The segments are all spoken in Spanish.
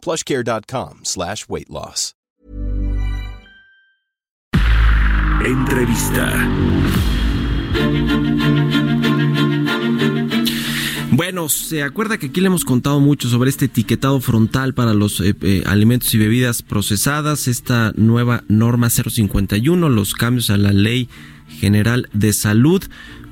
plushcare.com slash weight loss. Entrevista. Bueno, se acuerda que aquí le hemos contado mucho sobre este etiquetado frontal para los eh, eh, alimentos y bebidas procesadas, esta nueva norma 051, los cambios a la ley general de salud.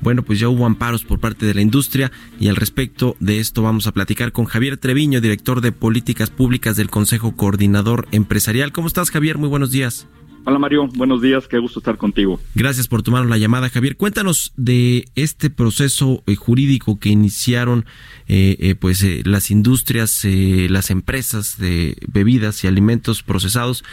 Bueno, pues ya hubo amparos por parte de la industria y al respecto de esto vamos a platicar con Javier Treviño, director de políticas públicas del Consejo Coordinador Empresarial. ¿Cómo estás, Javier? Muy buenos días. Hola Mario, buenos días, qué gusto estar contigo. Gracias por tomar la llamada, Javier. Cuéntanos de este proceso eh, jurídico que iniciaron eh, eh, pues las industrias, las empresas de bebidas y alimentos procesados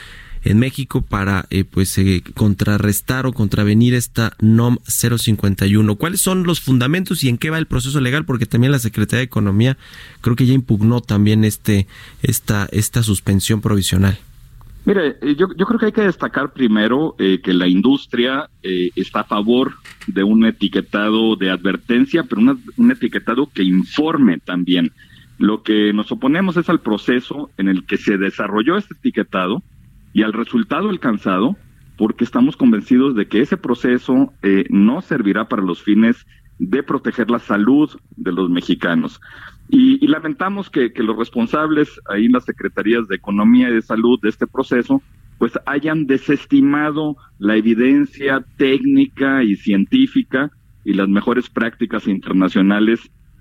en México para pues contrarrestar o contravenir esta NOM 051. ¿Cuáles son los fundamentos y en qué va el proceso legal? Porque también la Secretaría de Economía creo que ya impugnó también este esta esta suspensión provisional. Mire, eh, yo, yo creo que hay que destacar primero eh, que la industria eh, está a favor de un etiquetado de advertencia, pero un etiquetado que informe también. Lo que nos oponemos es al proceso en el que se desarrolló este etiquetado y al resultado alcanzado, porque estamos convencidos de que ese proceso no servirá para los fines de proteger la salud de los mexicanos. Y, lamentamos que, los responsables ahí en las secretarías de Economía y de Salud de este proceso, pues hayan desestimado la evidencia técnica y científica y las mejores prácticas internacionales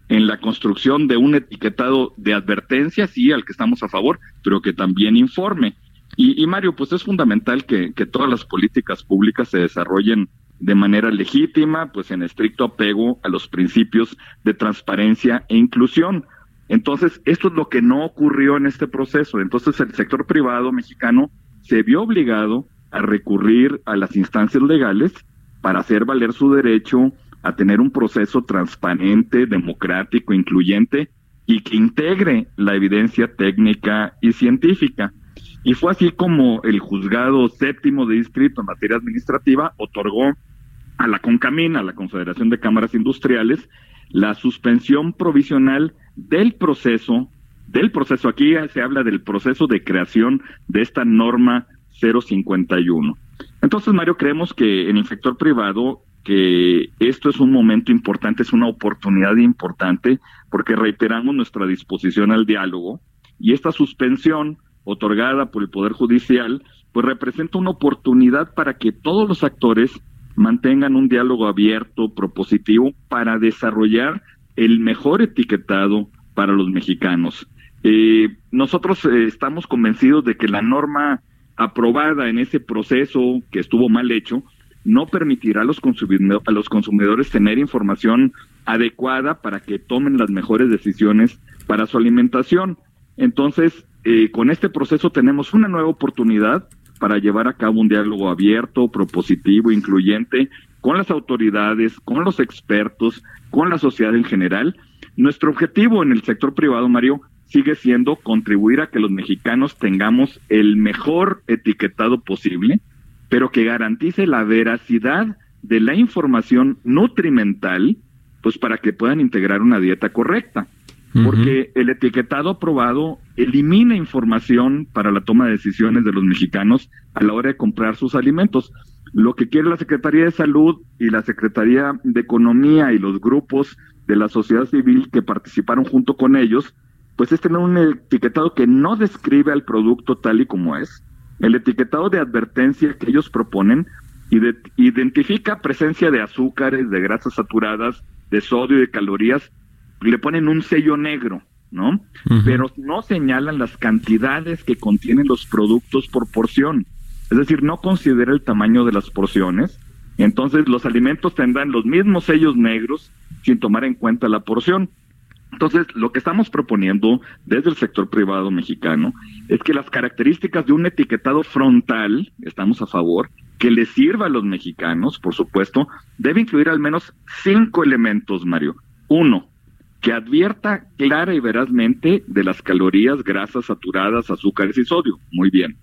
en la construcción de un etiquetado de advertencia, sí, al que estamos a favor, pero que también informe. Y, Mario, pues es fundamental que todas las políticas públicas se desarrollen de manera legítima, pues en estricto apego a los principios de transparencia e inclusión. Entonces, esto es lo que no ocurrió en este proceso. Entonces, el sector privado mexicano se vio obligado a recurrir a las instancias legales para hacer valer su derecho a tener un proceso transparente, democrático, incluyente y que integre la evidencia técnica y científica. Y fue así como el juzgado séptimo de distrito en materia administrativa otorgó a la CONCAMIN, a la Confederación de Cámaras Industriales, la suspensión provisional del proceso, del proceso, aquí se habla del proceso de creación de esta norma 051. Entonces, Mario, creemos que en el sector privado que esto es un momento importante, es una oportunidad importante, porque reiteramos nuestra disposición al diálogo y esta suspensión otorgada por el Poder Judicial, pues representa una oportunidad para que todos los actores mantengan un diálogo abierto, propositivo, para desarrollar el mejor etiquetado para los mexicanos. Eh, nosotros eh, estamos convencidos de que la norma aprobada en ese proceso que estuvo mal hecho no permitirá a los, a los consumidores tener información adecuada para que tomen las mejores decisiones para su alimentación. Entonces, eh, con este proceso tenemos una nueva oportunidad para llevar a cabo un diálogo abierto, propositivo, incluyente con las autoridades, con los expertos, con la sociedad en general. Nuestro objetivo en el sector privado, Mario, sigue siendo contribuir a que los mexicanos tengamos el mejor etiquetado posible, pero que garantice la veracidad de la información nutrimental, pues para que puedan integrar una dieta correcta porque el etiquetado aprobado elimina información para la toma de decisiones de los mexicanos a la hora de comprar sus alimentos. Lo que quiere la Secretaría de Salud y la Secretaría de Economía y los grupos de la sociedad civil que participaron junto con ellos, pues es tener un etiquetado que no describe al producto tal y como es. El etiquetado de advertencia que ellos proponen identifica presencia de azúcares, de grasas saturadas, de sodio y de calorías le ponen un sello negro, ¿no? Pero no señalan las cantidades que contienen los productos por porción. Es decir, no considera el tamaño de las porciones. Entonces, los alimentos tendrán los mismos sellos negros sin tomar en cuenta la porción. Entonces, lo que estamos proponiendo desde el sector privado mexicano es que las características de un etiquetado frontal, estamos a favor, que le sirva a los mexicanos, por supuesto, debe incluir al menos cinco elementos, Mario. Uno, que advierta clara y verazmente de las calorías, grasas saturadas, azúcares y sodio. Muy bien.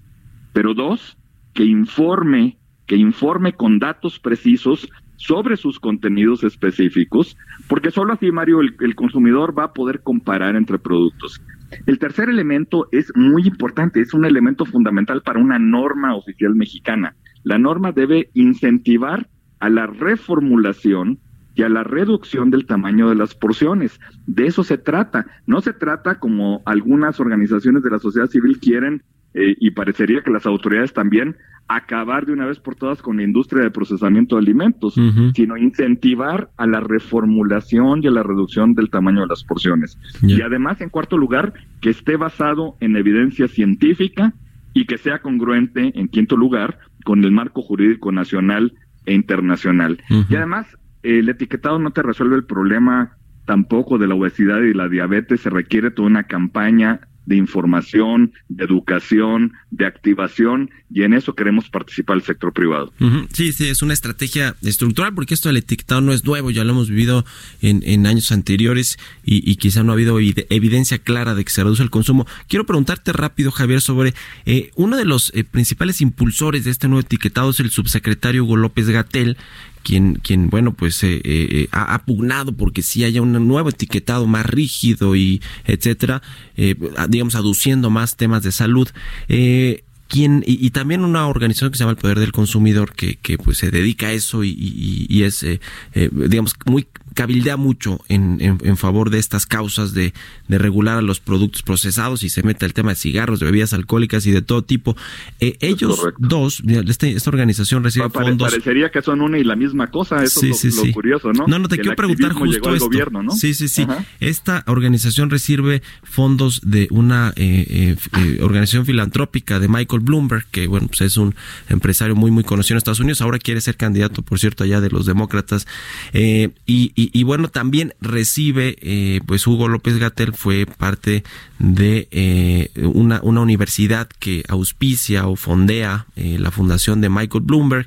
Pero dos, que informe, que informe con datos precisos sobre sus contenidos específicos, porque solo así, Mario, el, consumidor va a poder comparar entre productos. El tercer elemento es muy importante, es un elemento fundamental para una norma oficial mexicana. La norma debe incentivar a la reformulación y a la reducción del tamaño de las porciones. De eso se trata. No se trata como algunas organizaciones de la sociedad civil quieren eh, y parecería que las autoridades también acabar de una vez por todas con la industria de procesamiento de alimentos, sino incentivar a la reformulación y a la reducción del tamaño de las porciones. Y además, en cuarto lugar, que esté basado en evidencia científica y que sea congruente, en quinto lugar, con el marco jurídico nacional e internacional. Y además, el etiquetado no te resuelve el problema tampoco de la obesidad y la diabetes, se requiere toda una campaña de información, de educación, de activación, y en eso queremos participar el sector privado. Sí, sí, es una estrategia estructural, porque esto del etiquetado no es nuevo, ya lo hemos vivido en, en años anteriores y, quizá no ha habido evidencia clara de que se reduce el consumo. Quiero preguntarte rápido, Javier, sobre eh, uno de los eh, principales impulsores de este nuevo etiquetado es el subsecretario Hugo López Gatel, quien, quien bueno, pues eh, eh, ha, pugnado porque si haya un nuevo etiquetado más rígido y etcétera, eh, digamos, aduciendo más temas de salud. Eh, quien, y, también una organización que se llama el Poder del Consumidor que, que pues se dedica a eso y, y, y es eh, digamos muy cabildea mucho en, en, favor de estas causas de, de, regular a los productos procesados y se mete el tema de cigarros, de bebidas alcohólicas y de todo tipo. Eh, ellos dos, este, esta organización recibe fondos. Parecería que son una y la misma cosa, eso es lo, curioso, ¿no? No, no, te quiero preguntar justo esto. Gobierno, ¿no? Sí, sí, sí. Esta organización recibe fondos de una eh, eh, organización filantrópica de Michael Bloomberg, que bueno, pues es un empresario muy, muy conocido en Estados Unidos, ahora quiere ser candidato, por cierto, allá de los demócratas. y y, bueno, también recibe, eh, pues Hugo López Gatel fue parte de eh, una, una universidad que auspicia o fondea eh, la fundación de Michael Bloomberg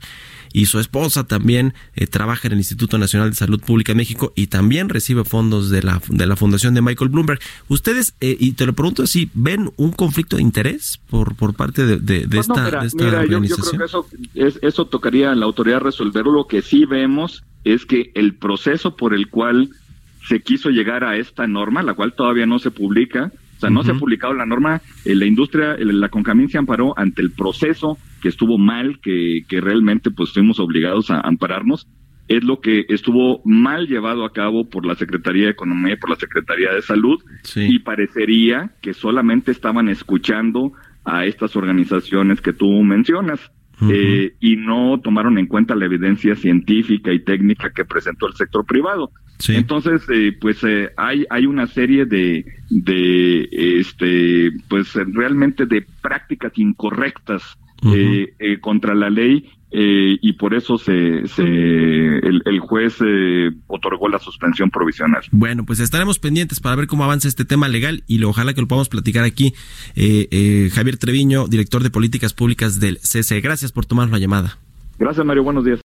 y su esposa también trabaja en el Instituto Nacional de Salud Pública de México y también recibe fondos de la, de la fundación de Michael Bloomberg. Ustedes, y te lo pregunto así, ¿ven un conflicto de interés por, por parte de, de, pues esta, organización? Yo, creo que eso, eso tocaría a la autoridad resolverlo. Lo que sí vemos es que el proceso por el cual se quiso llegar a esta norma, la cual todavía no se publica, o sea, no se ha publicado la norma, eh, la industria, la Concamín se amparó ante el proceso que estuvo mal, que, que realmente pues fuimos obligados a ampararnos, es lo que estuvo mal llevado a cabo por la Secretaría de Economía y por la Secretaría de Salud. Y parecería que solamente estaban escuchando a estas organizaciones que tú mencionas. Eh, y no tomaron en cuenta la evidencia científica y técnica que presentó el sector privado. Entonces, eh, pues eh, hay hay una serie de de este pues realmente de prácticas incorrectas contra la ley eh, y por eso se, se el, juez eh, otorgó la suspensión provisional. Bueno, pues estaremos pendientes para ver cómo avanza este tema legal y lo, ojalá que lo podamos platicar aquí. Eh, Javier Treviño, director de políticas públicas del CC. Gracias por tomar la llamada. Gracias, Mario. Buenos días.